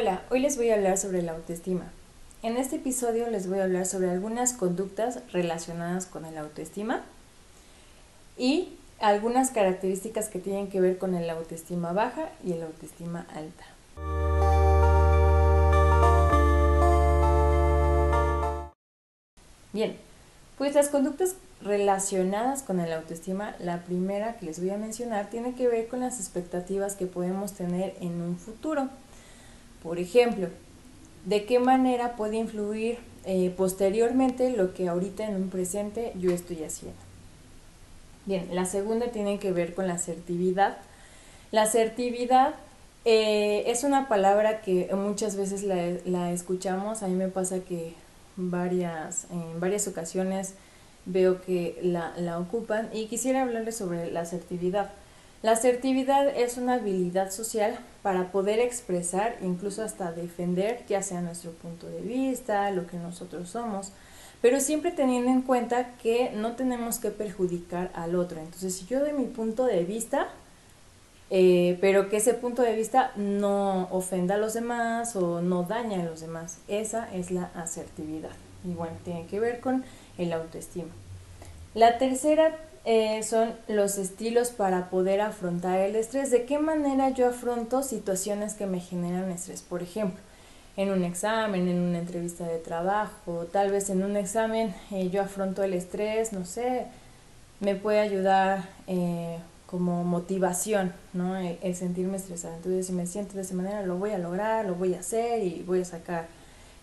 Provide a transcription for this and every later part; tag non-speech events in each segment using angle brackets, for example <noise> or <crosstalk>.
Hola, hoy les voy a hablar sobre la autoestima. En este episodio les voy a hablar sobre algunas conductas relacionadas con el autoestima y algunas características que tienen que ver con el autoestima baja y el autoestima alta. Bien, pues las conductas relacionadas con el autoestima, la primera que les voy a mencionar tiene que ver con las expectativas que podemos tener en un futuro. Por ejemplo, ¿de qué manera puede influir eh, posteriormente lo que ahorita en un presente yo estoy haciendo? Bien, la segunda tiene que ver con la asertividad. La asertividad eh, es una palabra que muchas veces la, escuchamos. A mí me pasa que varias, en varias ocasiones veo que la, la ocupan y quisiera hablarles sobre la asertividad. La asertividad es una habilidad social para poder expresar, incluso hasta defender, ya sea nuestro punto de vista, lo que nosotros somos, pero siempre teniendo en cuenta que no tenemos que perjudicar al otro. Entonces, si yo doy mi punto de vista, eh, pero que ese punto de vista no ofenda a los demás o no daña a los demás, esa es la asertividad. Y bueno, tiene que ver con el autoestima. La tercera eh, son los estilos para poder afrontar el estrés. ¿De qué manera yo afronto situaciones que me generan estrés? Por ejemplo, en un examen, en una entrevista de trabajo, tal vez en un examen eh, yo afronto el estrés, no sé, me puede ayudar eh, como motivación, ¿no? el, sentirme estresada. Entonces, si me siento de esa manera, lo voy a lograr, lo voy a hacer y voy a sacar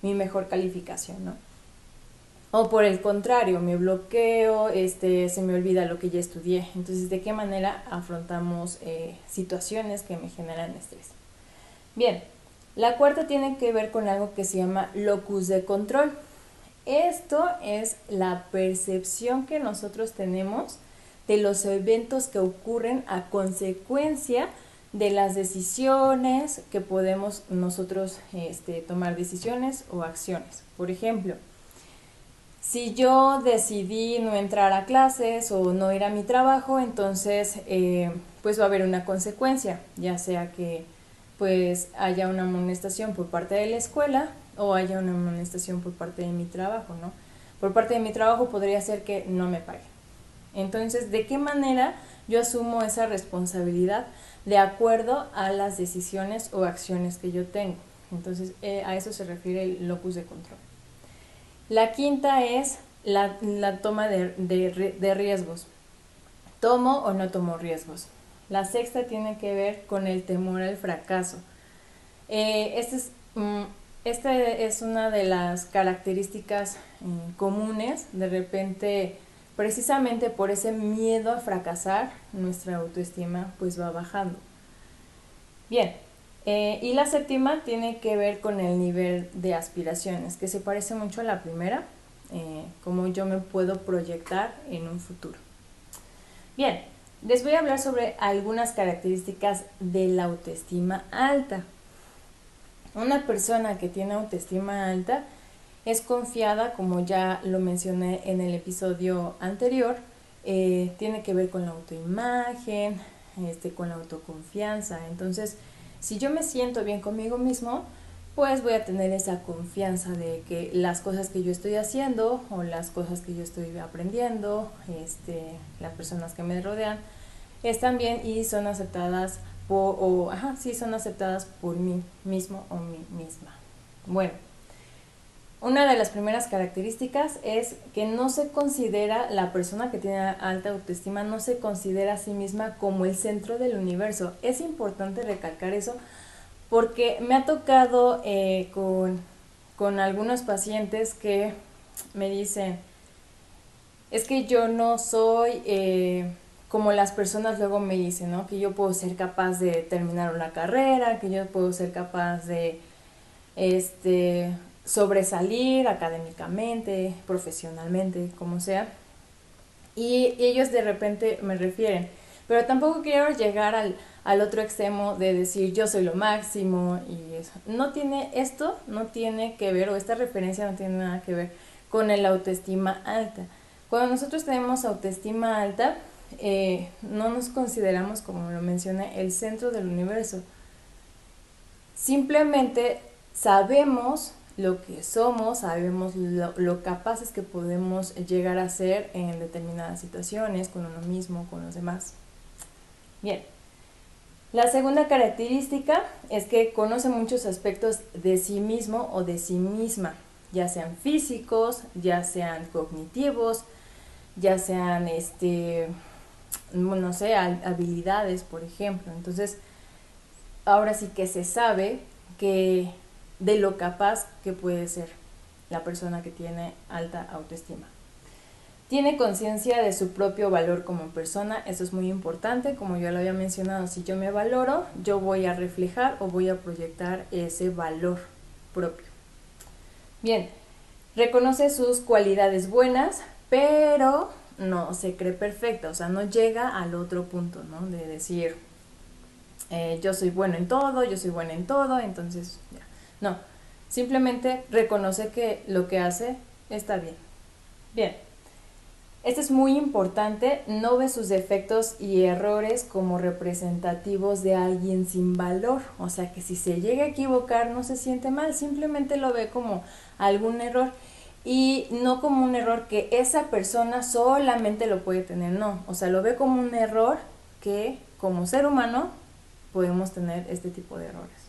mi mejor calificación, ¿no? O por el contrario, me bloqueo, este, se me olvida lo que ya estudié. Entonces, ¿de qué manera afrontamos eh, situaciones que me generan estrés? Bien, la cuarta tiene que ver con algo que se llama locus de control. Esto es la percepción que nosotros tenemos de los eventos que ocurren a consecuencia de las decisiones que podemos nosotros este, tomar decisiones o acciones. Por ejemplo, si yo decidí no entrar a clases o no ir a mi trabajo, entonces eh, pues va a haber una consecuencia, ya sea que pues haya una amonestación por parte de la escuela o haya una amonestación por parte de mi trabajo, ¿no? Por parte de mi trabajo podría ser que no me pague. Entonces, ¿de qué manera yo asumo esa responsabilidad de acuerdo a las decisiones o acciones que yo tengo? Entonces, eh, a eso se refiere el locus de control. La quinta es la, toma de, riesgos. ¿Tomo o no tomo riesgos? La sexta tiene que ver con el temor al fracaso. Eh, este es, mm, esta es una de las características mm, comunes. De repente, precisamente por ese miedo a fracasar, nuestra autoestima pues va bajando. Bien, eh, y la séptima tiene que ver con el nivel de aspiraciones, que se parece mucho a la primera, eh, como yo me puedo proyectar en un futuro. Bien, les voy a hablar sobre algunas características de la autoestima alta. Una persona que tiene autoestima alta es confiada, como ya lo mencioné en el episodio anterior, eh, tiene que ver con la autoimagen, este, con la autoconfianza. Entonces, si yo me siento bien conmigo mismo, pues voy a tener esa confianza de que las cosas que yo estoy haciendo o las cosas que yo estoy aprendiendo, este, las personas que me rodean, están bien y son aceptadas o, ajá, sí, son aceptadas por mí mismo o mí misma. Bueno, una de las primeras características es que no se considera, la persona que tiene alta autoestima no se considera a sí misma como el centro del universo. Es importante recalcar eso porque me ha tocado eh, con, con algunos pacientes que me dicen, es que yo no soy eh, como las personas luego me dicen, ¿no? Que yo puedo ser capaz de terminar una carrera, que yo puedo ser capaz de, este, sobresalir académicamente, profesionalmente, como sea. Y, ellos de repente me refieren, pero tampoco quiero llegar al, al, otro extremo de decir yo soy lo máximo y eso. No tiene esto, no tiene que ver, o esta referencia no tiene nada que ver con el autoestima alta. Cuando nosotros tenemos autoestima alta, eh, no nos consideramos, como lo mencioné, el centro del universo Simplemente sabemos lo que somos, sabemos lo, capaces que podemos llegar a ser en determinadas situaciones, con uno mismo, con los demás. Bien, la segunda característica es que conoce muchos aspectos de sí mismo o de sí misma, ya sean físicos, ya sean cognitivos, ya sean, este, no sé, habilidades, por ejemplo. Entonces, ahora sí que se sabe que de lo capaz que puede ser la persona que tiene alta autoestima. Tiene conciencia de su propio valor como persona, eso es muy importante, como yo lo había mencionado, si yo me valoro, yo voy a reflejar o voy a proyectar ese valor propio. Bien, reconoce sus cualidades buenas, pero no se cree perfecta, o sea, no llega al otro punto, ¿no? De decir, eh, yo soy bueno en todo, yo soy buena en todo, entonces ya. No, simplemente reconoce que lo que hace está bien. Bien, esto es muy importante, no ve sus defectos y errores como representativos de alguien sin valor, o sea que si se llega a equivocar no se siente mal, simplemente lo ve como algún error y no como un error que esa persona solamente lo puede tener, no, o sea, lo ve como un error que como ser humano podemos tener este tipo de errores.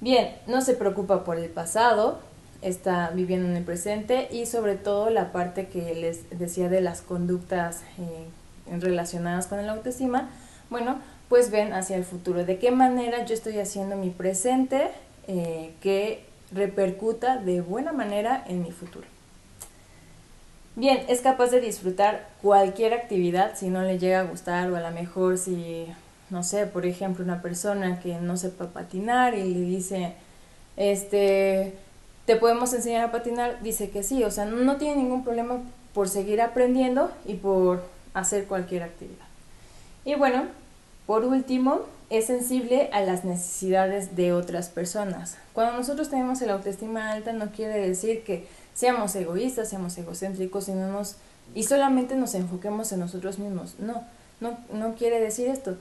Bien, no se preocupa por el pasado, está viviendo en el presente y sobre todo la parte que les decía de las conductas eh, relacionadas con el autoestima, bueno, pues ven hacia el futuro, de qué manera yo estoy haciendo mi presente eh, que repercuta de buena manera en mi futuro. Bien, es capaz de disfrutar cualquier actividad si no le llega a gustar o a lo mejor si no sé, por ejemplo, una persona que no sepa patinar y le dice, este, ¿te podemos enseñar a patinar? Dice que sí, o sea, no tiene ningún problema por seguir aprendiendo y por hacer cualquier actividad. Y bueno, por último, es sensible a las necesidades de otras personas. Cuando nosotros tenemos el autoestima alta no quiere decir que seamos egoístas, seamos egocéntricos y, no nos, y solamente nos enfoquemos en nosotros mismos. No, no, no quiere decir esto.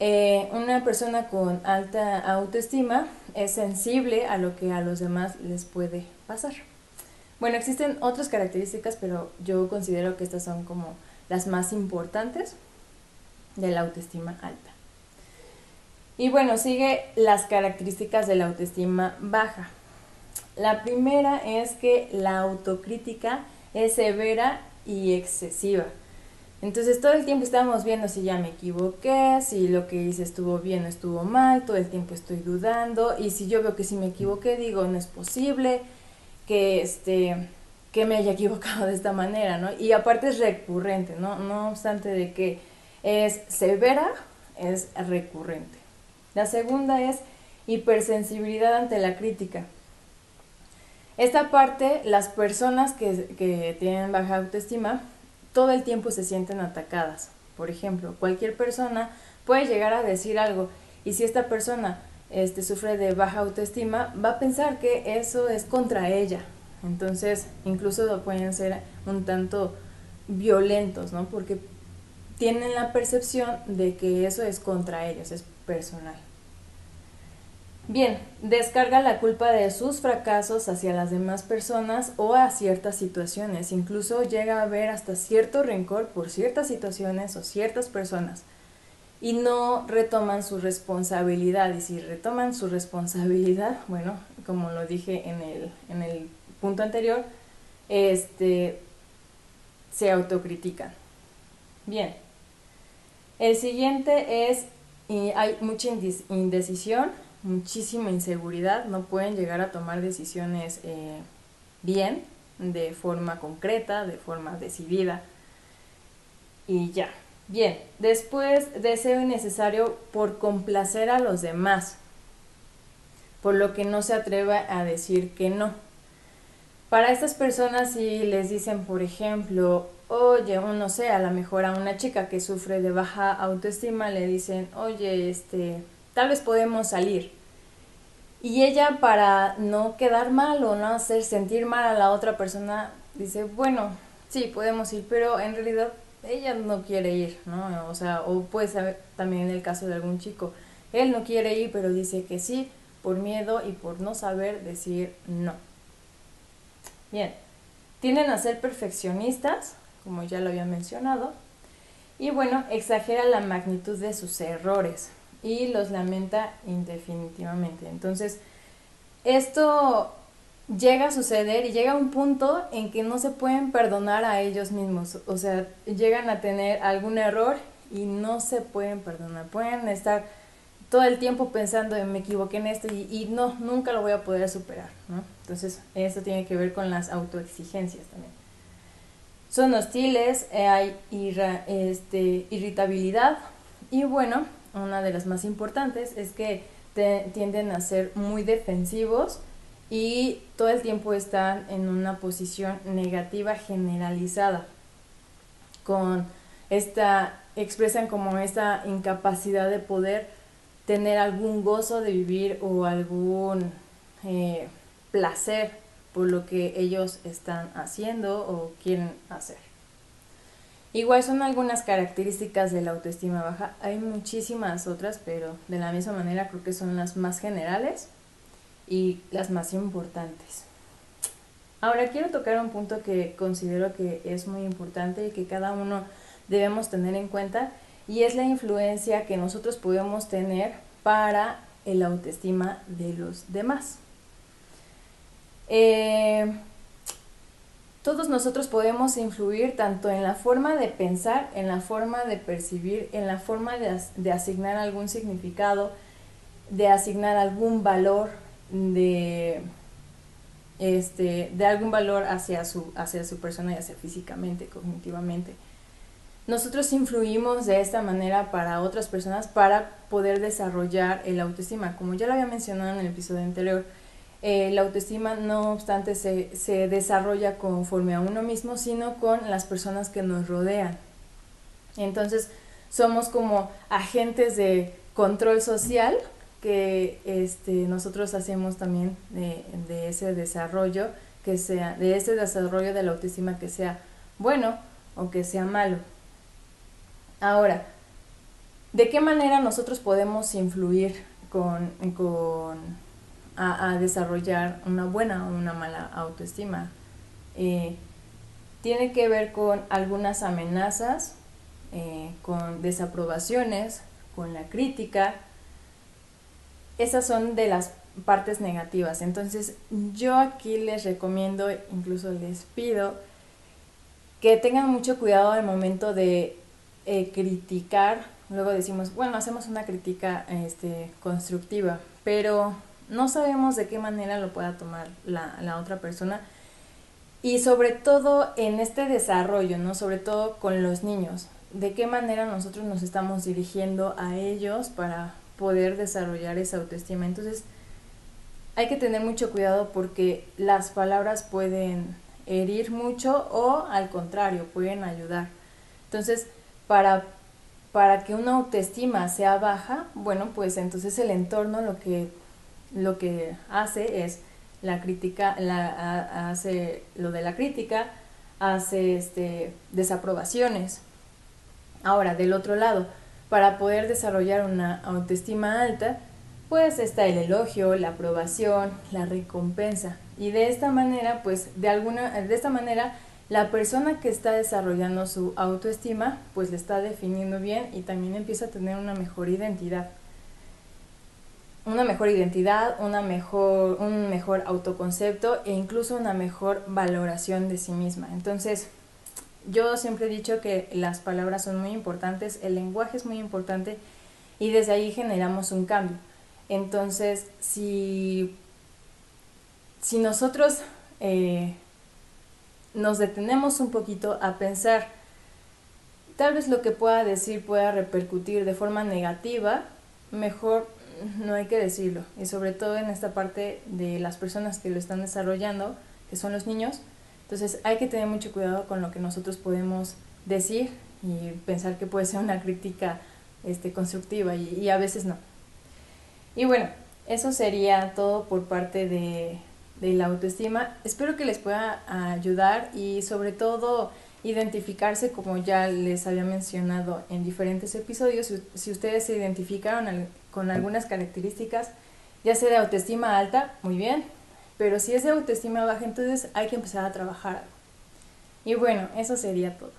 Eh, una persona con alta autoestima es sensible a lo que a los demás les puede pasar. Bueno, existen otras características, pero yo considero que estas son como las más importantes de la autoestima alta. Y bueno, sigue las características de la autoestima baja. La primera es que la autocrítica es severa y excesiva. Entonces todo el tiempo estamos viendo si ya me equivoqué, si lo que hice estuvo bien o estuvo mal, todo el tiempo estoy dudando y si yo veo que si me equivoqué digo no es posible que este que me haya <laughs> equivocado de esta manera, ¿no? Y aparte es recurrente, ¿no? No obstante de que es severa, es recurrente. La segunda es hipersensibilidad ante la crítica. Esta parte, las personas que, que tienen baja autoestima todo el tiempo se sienten atacadas. Por ejemplo, cualquier persona puede llegar a decir algo y si esta persona este, sufre de baja autoestima, va a pensar que eso es contra ella. Entonces, incluso pueden ser un tanto violentos, ¿no? Porque tienen la percepción de que eso es contra ellos, es personal. Bien, descarga la culpa de sus fracasos hacia las demás personas o a ciertas situaciones. Incluso llega a haber hasta cierto rencor por ciertas situaciones o ciertas personas. Y no retoman su responsabilidad. Y si retoman su responsabilidad, <laughs> bueno, como lo dije en el, en el punto anterior, este, se autocritican. Bien. El siguiente es, y hay mucha indecisión muchísima inseguridad, no pueden llegar a tomar decisiones eh, bien, de forma concreta, de forma decidida. Y ya. Bien, después deseo innecesario por complacer a los demás, por lo que no se atreva a decir que no. Para estas personas si les dicen, por ejemplo, oye, no sé, a lo mejor a una chica que sufre de baja autoestima le dicen, oye, este, tal vez podemos salir. Y ella para no quedar mal o no hacer sentir mal a la otra persona, dice, bueno, sí, podemos ir, pero en realidad ella no quiere ir, ¿no? O sea, o puede ser también el caso de algún chico Él no quiere ir, pero dice que sí, por miedo y por no saber decir no. Bien, tienden a ser perfeccionistas, como ya lo había mencionado, y bueno, exagera la magnitud de sus errores y los lamenta indefinitivamente. Entonces, esto llega a suceder y llega a un punto en que no se pueden perdonar a ellos mismos. O sea, llegan a tener algún error y no se pueden perdonar. Pueden estar todo el tiempo pensando en me equivoqué en esto y, no, nunca lo voy a poder superar. Entonces, esto tiene que ver con las autoexigencias también. Son hostiles, eh, hay este, irritabilidad y bueno, una de las más importantes es que tienden a ser muy defensivos y todo el tiempo están en una posición negativa generalizada con esta expresan como esta incapacidad de poder tener algún gozo de vivir o algún eh, placer por lo que ellos están haciendo o quieren hacer. Igual son algunas características de la autoestima baja, hay muchísimas otras, pero de la misma manera creo que son las más generales y las más importantes. Ahora quiero tocar un punto que considero que es muy importante y que cada uno debemos tener en cuenta y es la influencia que nosotros podemos tener para el autoestima de los demás. Eh, todos nosotros podemos influir tanto en la forma de pensar, en la forma de percibir, en la forma de, asignar algún significado, de asignar algún valor de, este, de algún valor hacia su, hacia su persona y hacia físicamente, cognitivamente. Nosotros influimos de esta manera para otras personas para poder desarrollar el autoestima. Como ya lo había mencionado en el episodio anterior, eh, la autoestima no obstante se, se desarrolla conforme a uno mismo, sino con las personas que nos rodean. Entonces, somos como agentes de control social que este, nosotros hacemos también de, de, ese desarrollo, que sea, de ese desarrollo de la autoestima que sea bueno o que sea malo. Ahora, ¿de qué manera nosotros podemos influir con, con a, desarrollar una buena o una mala autoestima? Eh, tiene que ver con algunas amenazas, eh, con desaprobaciones, con la crítica, esas son de las partes negativas. Entonces yo aquí les recomiendo, incluso les pido, que tengan mucho cuidado al momento de eh, criticar. Luego decimos, bueno, hacemos una crítica este, constructiva, pero no sabemos de qué manera lo pueda tomar la, la otra persona. Y sobre todo en este desarrollo, ¿no? Sobre todo con los niños. De qué manera nosotros nos estamos dirigiendo a ellos para poder desarrollar esa autoestima. Entonces, hay que tener mucho cuidado porque las palabras pueden herir mucho o al contrario, pueden ayudar. Entonces, para, para que una autoestima sea baja, bueno, pues entonces el entorno lo que, lo que hace es la crítica, la, hace lo de la crítica, hace este, desaprobaciones. Ahora, del otro lado, para poder desarrollar una autoestima alta, pues está el elogio, la aprobación, la recompensa. Y de esta manera, pues de alguna de esta manera la persona que está desarrollando su autoestima, pues le está definiendo bien y también empieza a tener una mejor identidad. Una mejor identidad, una mejor, un mejor autoconcepto e incluso una mejor valoración de sí misma. Entonces, yo siempre he dicho que las palabras son muy importantes, el lenguaje es muy importante y desde ahí generamos un cambio. Entonces, si, si nosotros eh, nos detenemos un poquito a pensar, tal vez lo que pueda decir pueda repercutir de forma negativa, mejor no hay que decirlo. Y sobre todo en esta parte de las personas que lo están desarrollando, que son los niños, entonces hay que tener mucho cuidado con lo que nosotros podemos decir y pensar que puede ser una crítica este, constructiva y, a veces no. Y bueno, eso sería todo por parte de, de la autoestima. Espero que les pueda ayudar y sobre todo identificarse como ya les había mencionado en diferentes episodios. Si, ustedes se identificaron con algunas características, ya sea de autoestima alta, muy bien, pero si es de autoestima baja, entonces hay que empezar a trabajar. Y bueno, eso sería todo.